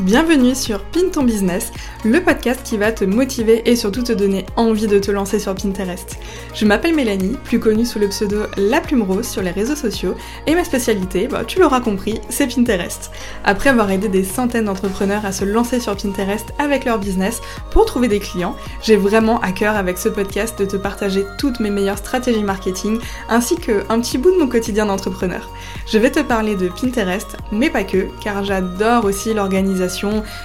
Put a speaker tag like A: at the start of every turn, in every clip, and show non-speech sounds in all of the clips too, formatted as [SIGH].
A: Bienvenue sur Pin ton business, le podcast qui va te motiver et surtout te donner envie de te lancer sur Pinterest. Je m'appelle Mélanie, plus connue sous le pseudo La Plume Rose sur les réseaux sociaux, et ma spécialité, bah, tu l'auras compris, c'est Pinterest. Après avoir aidé des centaines d'entrepreneurs à se lancer sur Pinterest avec leur business pour trouver des clients, j'ai vraiment à cœur avec ce podcast de te partager toutes mes meilleures stratégies marketing ainsi qu'un petit bout de mon quotidien d'entrepreneur. Je vais te parler de Pinterest, mais pas que, car j'adore aussi l'organisation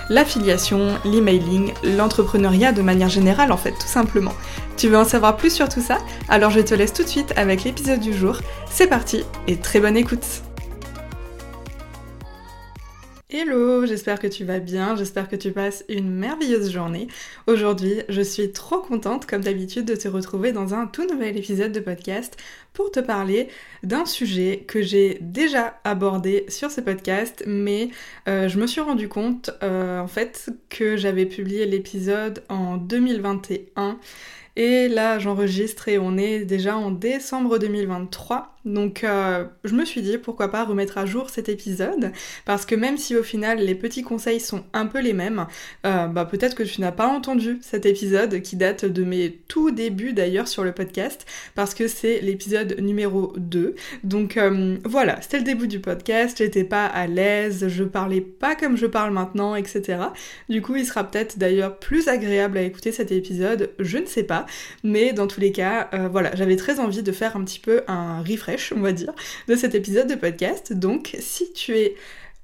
A: l'affiliation, l'emailing, l'entrepreneuriat de manière générale en fait, tout simplement. Tu veux en savoir plus sur tout ça? Alors je te laisse tout de suite avec l'épisode du jour. C'est parti et très bonne écoute Hello, j'espère que tu vas bien, j'espère que tu passes une merveilleuse journée. Aujourd'hui, je suis trop contente, comme d'habitude, de te retrouver dans un tout nouvel épisode de podcast pour te parler d'un sujet que j'ai déjà abordé sur ce podcast, mais euh, je me suis rendu compte euh, en fait que j'avais publié l'épisode en 2021 et là j'enregistre et on est déjà en décembre 2023 donc euh, je me suis dit pourquoi pas remettre à jour cet épisode parce que même si au final les petits conseils sont un peu les mêmes, euh, bah peut-être que tu n'as pas entendu cet épisode qui date de mes tout débuts d'ailleurs sur le podcast parce que c'est l'épisode numéro 2. Donc euh, voilà, c'était le début du podcast, j'étais pas à l'aise, je parlais pas comme je parle maintenant, etc. Du coup il sera peut-être d'ailleurs plus agréable à écouter cet épisode, je ne sais pas, mais dans tous les cas, voilà, j'avais très envie de faire un petit peu un refresh on va dire, de cet épisode de podcast. Donc, si tu es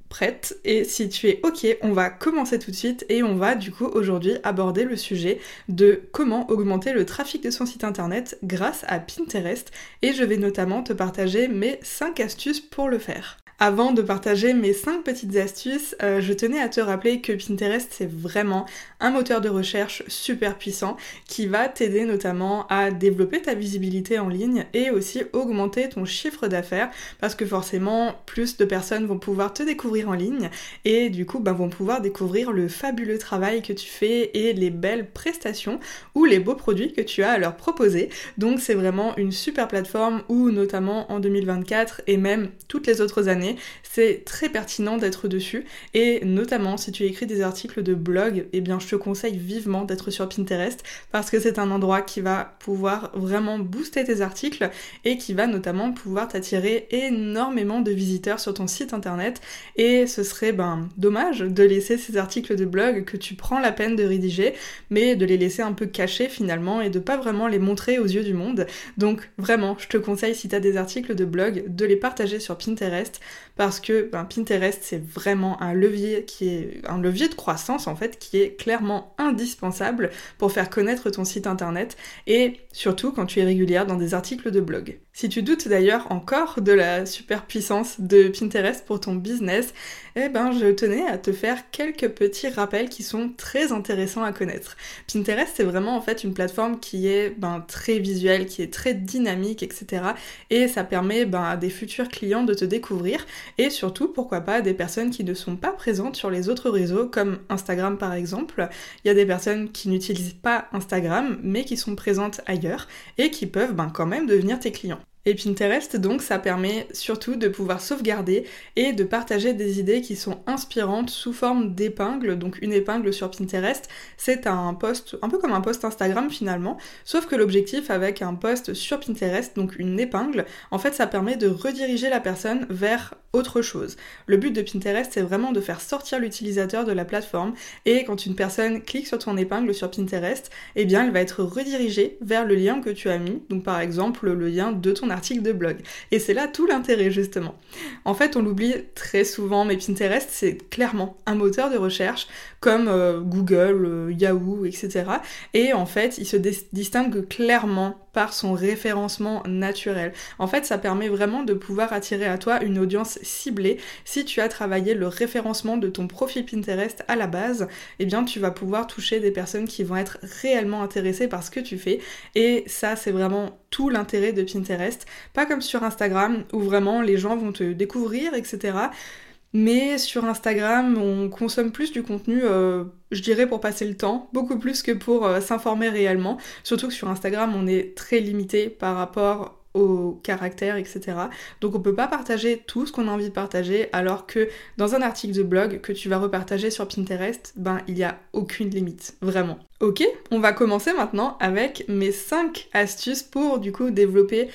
A: prête et si tu es ok, on va commencer tout de suite et on va du coup aujourd'hui aborder le sujet de comment augmenter le trafic de son site internet grâce à Pinterest et je vais notamment te partager mes 5 astuces pour le faire. Avant de partager mes 5 petites astuces, euh, je tenais à te rappeler que Pinterest c'est vraiment un moteur de recherche super puissant qui va t'aider notamment à développer ta visibilité en ligne et aussi augmenter ton chiffre d'affaires parce que forcément plus de personnes vont pouvoir te découvrir en ligne et du coup bah, vont pouvoir découvrir le fabuleux travail que tu fais et les belles prestations ou les beaux produits que tu as à leur proposer. Donc c'est vraiment une super plateforme où notamment en 2024 et même toutes les autres années c'est très pertinent d'être dessus. Et notamment si tu écris des articles de blog, eh bien je te conseille vivement d'être sur Pinterest parce que c'est un endroit qui va pouvoir vraiment booster tes articles et qui va notamment pouvoir t'attirer énormément de visiteurs sur ton site internet. Et ce serait ben dommage de laisser ces articles de blog que tu prends la peine de rédiger, mais de les laisser un peu cachés finalement et de pas vraiment les montrer aux yeux du monde. Donc vraiment, je te conseille si tu des articles de blog de les partager sur Pinterest parce que ben, Pinterest c'est vraiment un levier qui est un levier de croissance en fait qui est clairement indispensable pour faire connaître ton site internet et surtout quand tu es régulière dans des articles de blog. Si tu doutes d'ailleurs encore de la superpuissance de Pinterest pour ton business, eh ben je tenais à te faire quelques petits rappels qui sont très intéressants à connaître. Pinterest c'est vraiment en fait une plateforme qui est ben, très visuelle, qui est très dynamique, etc. Et ça permet ben, à des futurs clients de te découvrir et surtout pourquoi pas des personnes qui ne sont pas présentes sur les autres réseaux comme Instagram par exemple. Il y a des personnes qui n'utilisent pas Instagram mais qui sont présentes ailleurs et qui peuvent ben, quand même devenir tes clients. Et Pinterest, donc, ça permet surtout de pouvoir sauvegarder et de partager des idées qui sont inspirantes sous forme d'épingles. Donc, une épingle sur Pinterest, c'est un post, un peu comme un post Instagram finalement, sauf que l'objectif avec un post sur Pinterest, donc une épingle, en fait, ça permet de rediriger la personne vers autre chose. Le but de Pinterest, c'est vraiment de faire sortir l'utilisateur de la plateforme et quand une personne clique sur ton épingle sur Pinterest, eh bien, elle va être redirigée vers le lien que tu as mis. Donc, par exemple, le lien de ton article de blog. Et c'est là tout l'intérêt justement. En fait, on l'oublie très souvent, mais Pinterest, c'est clairement un moteur de recherche comme euh, Google, euh, Yahoo, etc. Et en fait, il se distingue clairement par son référencement naturel. En fait, ça permet vraiment de pouvoir attirer à toi une audience ciblée. Si tu as travaillé le référencement de ton profil Pinterest à la base, eh bien tu vas pouvoir toucher des personnes qui vont être réellement intéressées par ce que tu fais. Et ça, c'est vraiment tout l'intérêt de Pinterest. Pas comme sur Instagram où vraiment les gens vont te découvrir, etc. Mais sur Instagram, on consomme plus du contenu, euh, je dirais, pour passer le temps, beaucoup plus que pour euh, s'informer réellement. Surtout que sur Instagram, on est très limité par rapport au caractère, etc. Donc on peut pas partager tout ce qu'on a envie de partager, alors que dans un article de blog que tu vas repartager sur Pinterest, ben il n'y a aucune limite, vraiment. Ok, on va commencer maintenant avec mes 5 astuces pour du coup développer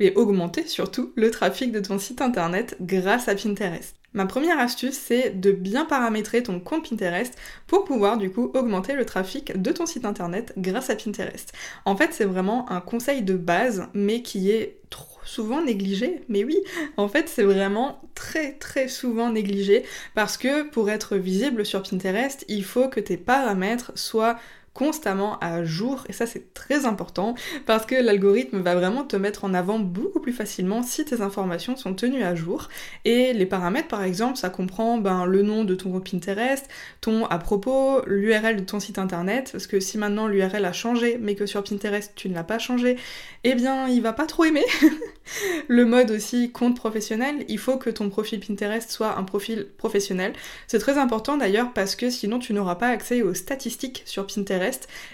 A: et augmenter surtout le trafic de ton site internet grâce à Pinterest. Ma première astuce, c'est de bien paramétrer ton compte Pinterest pour pouvoir du coup augmenter le trafic de ton site internet grâce à Pinterest. En fait, c'est vraiment un conseil de base, mais qui est trop souvent négligé. Mais oui, en fait, c'est vraiment très très souvent négligé parce que pour être visible sur Pinterest, il faut que tes paramètres soient constamment à jour et ça c'est très important parce que l'algorithme va vraiment te mettre en avant beaucoup plus facilement si tes informations sont tenues à jour. Et les paramètres par exemple ça comprend ben, le nom de ton groupe Pinterest, ton à propos, l'URL de ton site internet parce que si maintenant l'URL a changé mais que sur Pinterest tu ne l'as pas changé eh bien il va pas trop aimer. [LAUGHS] Le mode aussi compte professionnel il faut que ton profil Pinterest soit un profil professionnel. C'est très important d'ailleurs parce que sinon tu n'auras pas accès aux statistiques sur Pinterest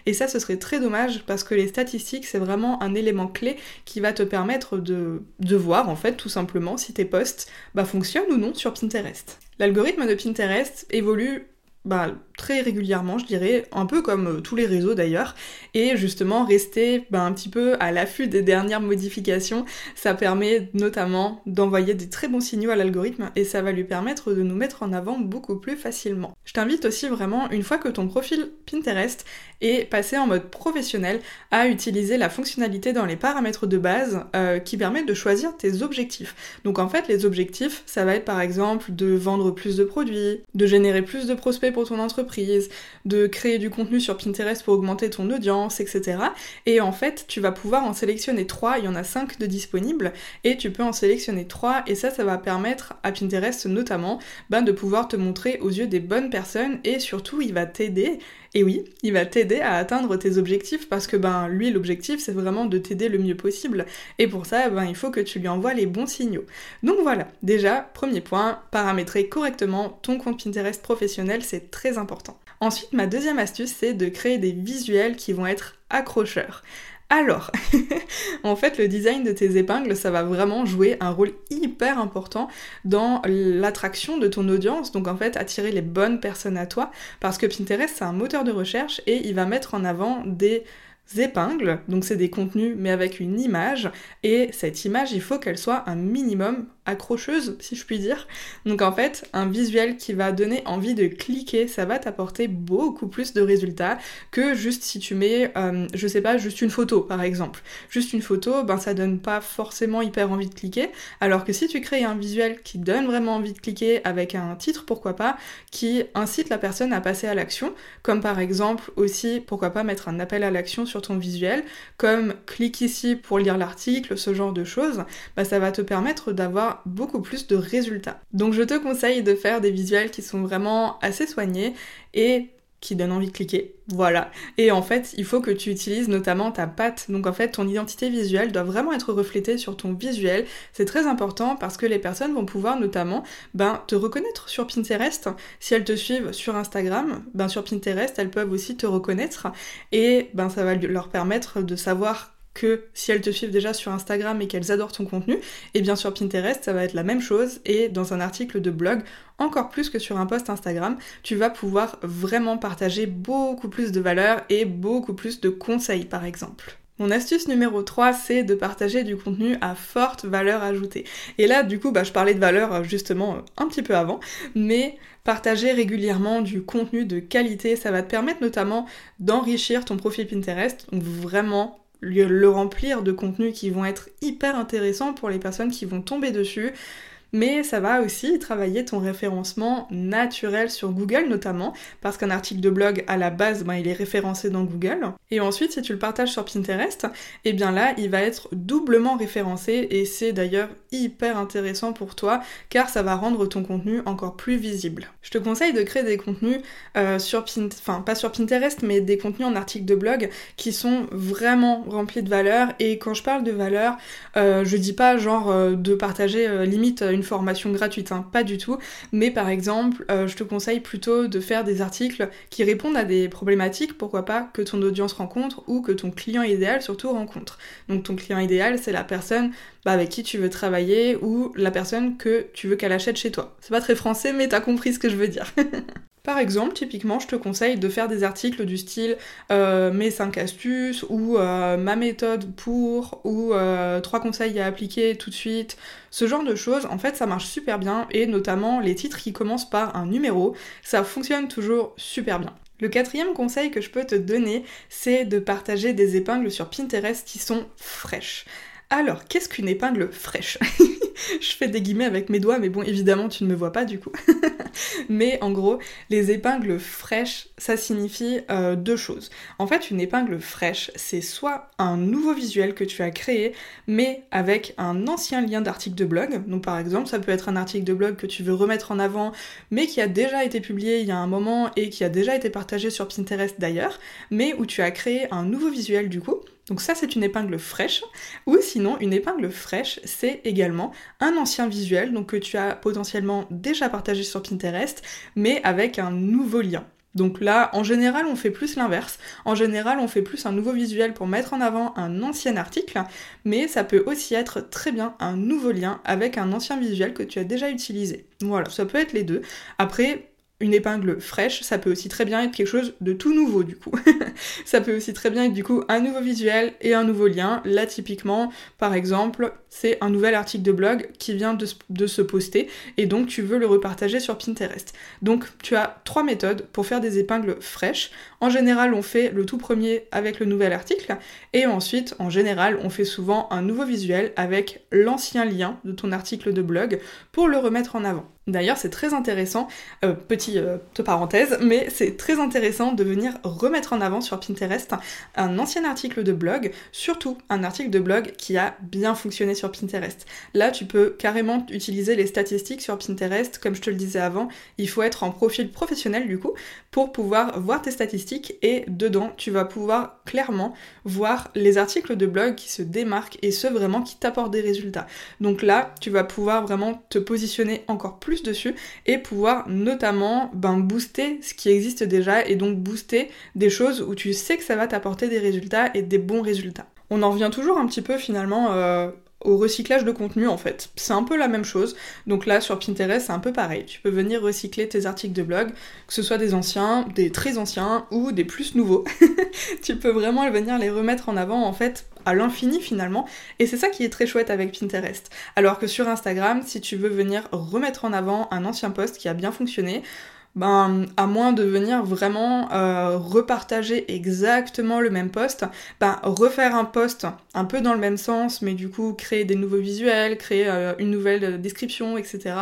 A: et ça, ce serait très dommage parce que les statistiques, c'est vraiment un élément clé qui va te permettre de, voir, en fait, tout simplement, si tes posts bah, fonctionnent ou non sur Pinterest. L'algorithme de Pinterest évolue bah, très régulièrement, je dirais, un peu comme euh, tous les réseaux d'ailleurs, et justement rester bah, un petit peu à l'affût des dernières modifications, ça permet notamment d'envoyer des très bons signaux à l'algorithme et ça va lui permettre de nous mettre en avant beaucoup plus facilement. Je t'invite aussi vraiment, une fois que ton profil Pinterest est passé en mode professionnel, à utiliser la fonctionnalité dans les paramètres de base euh, qui permet de choisir tes objectifs. Donc en fait, les objectifs, ça va être par exemple de vendre plus de produits, de générer plus de prospects pour ton entreprise, de créer du contenu sur Pinterest pour augmenter ton audience, etc. Et en fait, tu vas pouvoir en sélectionner trois, il y en a cinq de disponibles, et tu peux en sélectionner trois, et ça, ça va permettre à Pinterest notamment ben, de pouvoir te montrer aux yeux des bonnes personnes, et surtout, il va t'aider et oui, il va t'aider à atteindre tes objectifs parce que ben lui l'objectif c'est vraiment de t'aider le mieux possible et pour ça ben il faut que tu lui envoies les bons signaux. Donc voilà, déjà premier point, paramétrer correctement ton compte Pinterest professionnel, c'est très important. Ensuite, ma deuxième astuce c'est de créer des visuels qui vont être accrocheurs. Alors, [LAUGHS] en fait, le design de tes épingles, ça va vraiment jouer un rôle hyper important dans l'attraction de ton audience. Donc, en fait, attirer les bonnes personnes à toi. Parce que Pinterest, c'est un moteur de recherche et il va mettre en avant des épingles, donc c'est des contenus mais avec une image, et cette image il faut qu'elle soit un minimum accrocheuse, si je puis dire. Donc en fait, un visuel qui va donner envie de cliquer, ça va t'apporter beaucoup plus de résultats que juste si tu mets, euh, je sais pas, juste une photo par exemple. Juste une photo, ben ça donne pas forcément hyper envie de cliquer, alors que si tu crées un visuel qui donne vraiment envie de cliquer avec un titre, pourquoi pas, qui incite la personne à passer à l'action, comme par exemple aussi, pourquoi pas mettre un appel à l'action sur ton visuel, comme clique ici pour lire l'article, ce genre de choses, bah ça va te permettre d'avoir beaucoup plus de résultats. Donc je te conseille de faire des visuels qui sont vraiment assez soignés et qui donnent envie de cliquer. Voilà. Et en fait, il faut que tu utilises notamment ta patte. Donc en fait, ton identité visuelle doit vraiment être reflétée sur ton visuel. C'est très important parce que les personnes vont pouvoir notamment ben, te reconnaître sur Pinterest. Si elles te suivent sur Instagram, ben, sur Pinterest, elles peuvent aussi te reconnaître. Et ben, ça va leur permettre de savoir que si elles te suivent déjà sur Instagram et qu'elles adorent ton contenu, et bien sur Pinterest, ça va être la même chose, et dans un article de blog, encore plus que sur un post Instagram, tu vas pouvoir vraiment partager beaucoup plus de valeur et beaucoup plus de conseils par exemple. Mon astuce numéro 3, c'est de partager du contenu à forte valeur ajoutée. Et là, du coup, bah, je parlais de valeur euh, justement euh, un petit peu avant, mais partager régulièrement du contenu de qualité, ça va te permettre notamment d'enrichir ton profil Pinterest, donc vraiment le remplir de contenus qui vont être hyper intéressants pour les personnes qui vont tomber dessus mais ça va aussi travailler ton référencement naturel sur Google notamment, parce qu'un article de blog à la base, ben, il est référencé dans Google. Et ensuite, si tu le partages sur Pinterest, et eh bien là, il va être doublement référencé, et c'est d'ailleurs hyper intéressant pour toi, car ça va rendre ton contenu encore plus visible. Je te conseille de créer des contenus euh, sur Pinterest, enfin pas sur Pinterest, mais des contenus en article de blog qui sont vraiment remplis de valeur, et quand je parle de valeur, euh, je dis pas genre euh, de partager limite une formation gratuite, hein, pas du tout. Mais par exemple, euh, je te conseille plutôt de faire des articles qui répondent à des problématiques, pourquoi pas, que ton audience rencontre ou que ton client idéal surtout rencontre. Donc ton client idéal, c'est la personne bah, avec qui tu veux travailler ou la personne que tu veux qu'elle achète chez toi. C'est pas très français, mais t'as compris ce que je veux dire. [LAUGHS] Par exemple, typiquement, je te conseille de faire des articles du style euh, mes 5 astuces ou euh, ma méthode pour ou 3 euh, conseils à appliquer tout de suite. Ce genre de choses, en fait, ça marche super bien et notamment les titres qui commencent par un numéro, ça fonctionne toujours super bien. Le quatrième conseil que je peux te donner, c'est de partager des épingles sur Pinterest qui sont fraîches. Alors, qu'est-ce qu'une épingle fraîche [LAUGHS] Je fais des guillemets avec mes doigts, mais bon, évidemment, tu ne me vois pas du coup. [LAUGHS] mais en gros, les épingles fraîches, ça signifie euh, deux choses. En fait, une épingle fraîche, c'est soit un nouveau visuel que tu as créé, mais avec un ancien lien d'article de blog. Donc, par exemple, ça peut être un article de blog que tu veux remettre en avant, mais qui a déjà été publié il y a un moment et qui a déjà été partagé sur Pinterest d'ailleurs, mais où tu as créé un nouveau visuel du coup. Donc ça c'est une épingle fraîche, ou sinon une épingle fraîche c'est également un ancien visuel donc que tu as potentiellement déjà partagé sur Pinterest mais avec un nouveau lien. Donc là, en général, on fait plus l'inverse. En général, on fait plus un nouveau visuel pour mettre en avant un ancien article, mais ça peut aussi être très bien un nouveau lien avec un ancien visuel que tu as déjà utilisé. Voilà, ça peut être les deux. Après, une épingle fraîche, ça peut aussi très bien être quelque chose de tout nouveau du coup. [LAUGHS] ça peut aussi très bien être du coup un nouveau visuel et un nouveau lien. Là typiquement, par exemple, c'est un nouvel article de blog qui vient de, se poster et donc tu veux le repartager sur Pinterest. Donc tu as trois méthodes pour faire des épingles fraîches. En général, on fait le tout premier avec le nouvel article et ensuite, en général, on fait souvent un nouveau visuel avec l'ancien lien de ton article de blog pour le remettre en avant. D'ailleurs, c'est très intéressant, euh, euh, parenthèse, mais c'est très intéressant de venir remettre en avant sur Pinterest un ancien article de blog, surtout un article de blog qui a bien fonctionné sur Pinterest. Là, tu peux carrément utiliser les statistiques sur Pinterest, comme je te le disais avant, il faut être en profil professionnel du coup pour pouvoir voir tes statistiques et dedans, tu vas pouvoir clairement voir les articles de blog qui se démarquent et ceux vraiment qui t'apportent des résultats. Donc là, tu vas pouvoir vraiment te positionner encore plus dessus et pouvoir notamment ben, booster ce qui existe déjà et donc booster des choses où tu sais que ça va t'apporter des résultats et des bons résultats. On en revient toujours un petit peu finalement euh, au recyclage de contenu en fait. C'est un peu la même chose. Donc là sur Pinterest c'est un peu pareil. Tu peux venir recycler tes articles de blog, que ce soit des anciens, des très anciens ou des plus nouveaux. [LAUGHS] tu peux vraiment venir les remettre en avant en fait à l'infini finalement. Et c'est ça qui est très chouette avec Pinterest. Alors que sur Instagram, si tu veux venir remettre en avant un ancien post qui a bien fonctionné, ben, à moins de venir vraiment euh, repartager exactement le même poste, ben, refaire un post un peu dans le même sens, mais du coup créer des nouveaux visuels, créer euh, une nouvelle description, etc.,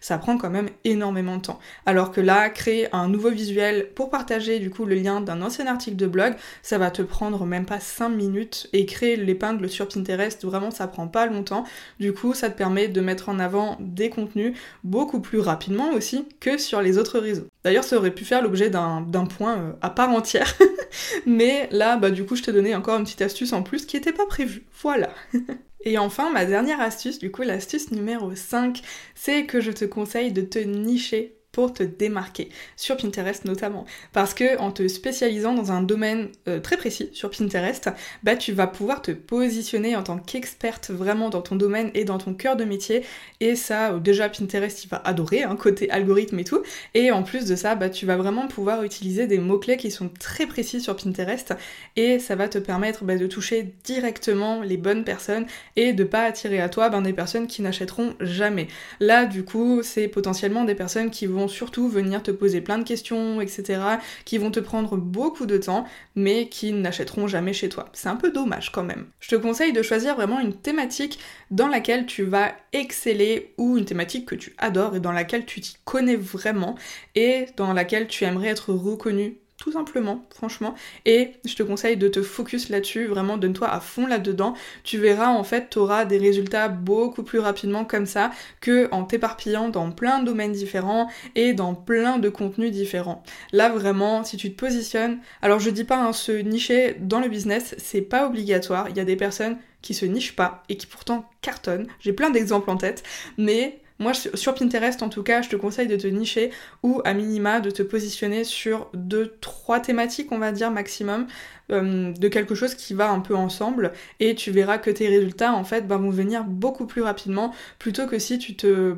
A: ça prend quand même énormément de temps. Alors que là, créer un nouveau visuel pour partager du coup le lien d'un ancien article de blog, ça va te prendre même pas 5 minutes et créer l'épingle sur Pinterest, vraiment ça prend pas longtemps. Du coup, ça te permet de mettre en avant des contenus beaucoup plus rapidement aussi que sur les autres réseaux. D'ailleurs, ça aurait pu faire l'objet d'un point euh, à part entière. [LAUGHS] Mais là, bah du coup, je te donnais encore une petite astuce en plus qui n'était pas prévue. Voilà. [LAUGHS] Et enfin, ma dernière astuce, du coup, l'astuce numéro 5, c'est que je te conseille de te nicher pour te démarquer, sur Pinterest notamment. Parce que en te spécialisant dans un domaine euh, très précis sur Pinterest, bah tu vas pouvoir te positionner en tant qu'experte vraiment dans ton domaine et dans ton cœur de métier. Et ça, déjà Pinterest il va adorer, hein, côté algorithme et tout. Et en plus de ça, bah tu vas vraiment pouvoir utiliser des mots-clés qui sont très précis sur Pinterest et ça va te permettre bah, de toucher directement les bonnes personnes et de pas attirer à toi ben, des personnes qui n'achèteront jamais. Là du coup, c'est potentiellement des personnes qui vont surtout venir te poser plein de questions, etc., qui vont te prendre beaucoup de temps, mais qui n'achèteront jamais chez toi. C'est un peu dommage quand même. Je te conseille de choisir vraiment une thématique dans laquelle tu vas exceller ou une thématique que tu adores et dans laquelle tu t'y connais vraiment et dans laquelle tu aimerais être reconnu tout simplement, franchement. Et je te conseille de te focus là-dessus, vraiment donne-toi à fond là-dedans. Tu verras en fait, tu auras des résultats beaucoup plus rapidement comme ça que en t'éparpillant dans plein de domaines différents et dans plein de contenus différents. Là vraiment, si tu te positionnes, alors je dis pas hein, se nicher dans le business, c'est pas obligatoire. Il y a des personnes qui se nichent pas et qui pourtant cartonnent. J'ai plein d'exemples en tête, mais Moi, sur Pinterest, en tout cas, je te conseille de te nicher ou à minima de te positionner sur deux, trois thématiques, on va dire, maximum. Euh, de quelque chose qui va un peu ensemble et tu verras que tes résultats en fait bah, vont venir beaucoup plus rapidement plutôt que si tu te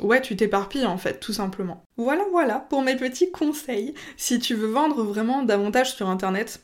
A: ouais tu t'éparpilles en fait tout simplement. Voilà voilà pour mes petits conseils. Si tu veux vendre vraiment davantage sur internet,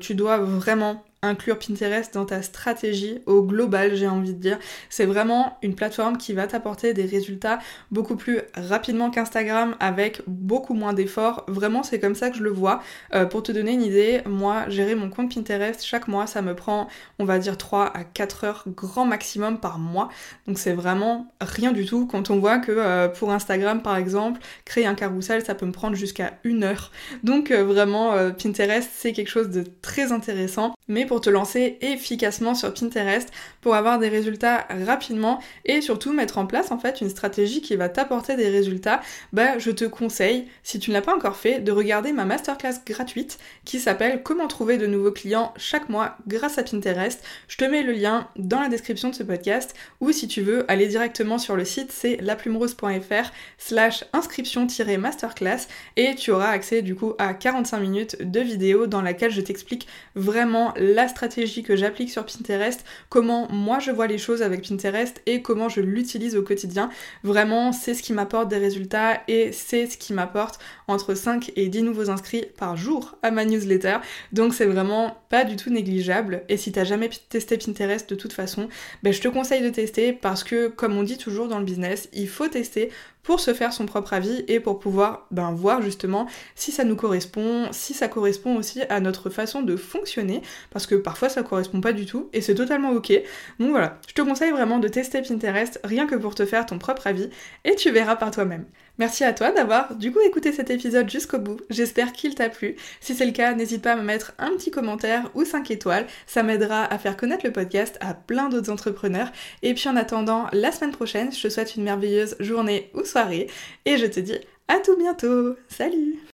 A: tu dois vraiment inclure Pinterest dans ta stratégie au global, j'ai envie de dire. C'est vraiment une plateforme qui va t'apporter des résultats beaucoup plus rapidement qu'Instagram avec beaucoup moins d'efforts. Vraiment, c'est comme ça que je le vois. Euh, pour te donner une idée, moi, gérer mon compte Pinterest chaque mois, ça me prend, on va dire, 3 à 4 heures grand maximum par mois. Donc c'est vraiment rien du tout quand on voit que euh, pour Instagram, par exemple, créer un carrousel, ça peut me prendre jusqu'à une heure. Donc euh, vraiment, Pinterest, c'est quelque chose de très intéressant. Mais pour te lancer efficacement sur Pinterest pour avoir des résultats rapidement et surtout mettre en place en fait une stratégie qui va t'apporter des résultats, bah je te conseille, si tu ne l'as pas encore fait, de regarder ma masterclass gratuite qui s'appelle Comment trouver de nouveaux clients chaque mois grâce à Pinterest. Je te mets le lien dans la description de ce podcast ou si tu veux aller directement sur le site, c'est laplumerose.fr slash inscription-masterclass et tu auras accès du coup à 45 minutes de vidéo dans laquelle je t'explique vraiment la stratégie que j'applique sur Pinterest, comment moi je vois les choses avec Pinterest et comment je l'utilise au quotidien. Vraiment, c'est ce qui m'apporte des résultats et c'est ce qui m'apporte entre 5 et 10 nouveaux inscrits par jour à ma newsletter. Donc c'est vraiment pas du tout négligeable. Et si t'as jamais testé Pinterest de toute façon, ben, je te conseille de tester parce que comme on dit toujours dans le business, il faut tester pour se faire son propre avis et pour pouvoir ben, voir justement si ça nous correspond, si ça correspond aussi à notre façon de fonctionner, parce que parfois ça correspond pas du tout et c'est totalement ok. Donc voilà, je te conseille vraiment de tester Pinterest rien que pour te faire ton propre avis et tu verras par toi-même. Merci à toi d'avoir du coup écouté cet épisode jusqu'au bout, j'espère qu'il t'a plu. Si c'est le cas, n'hésite pas à me mettre un petit commentaire ou 5 étoiles, ça m'aidera à faire connaître le podcast à plein d'autres entrepreneurs. Et puis en attendant, la semaine prochaine, je te souhaite une merveilleuse journée ou soirée et je te dis à tout bientôt. Salut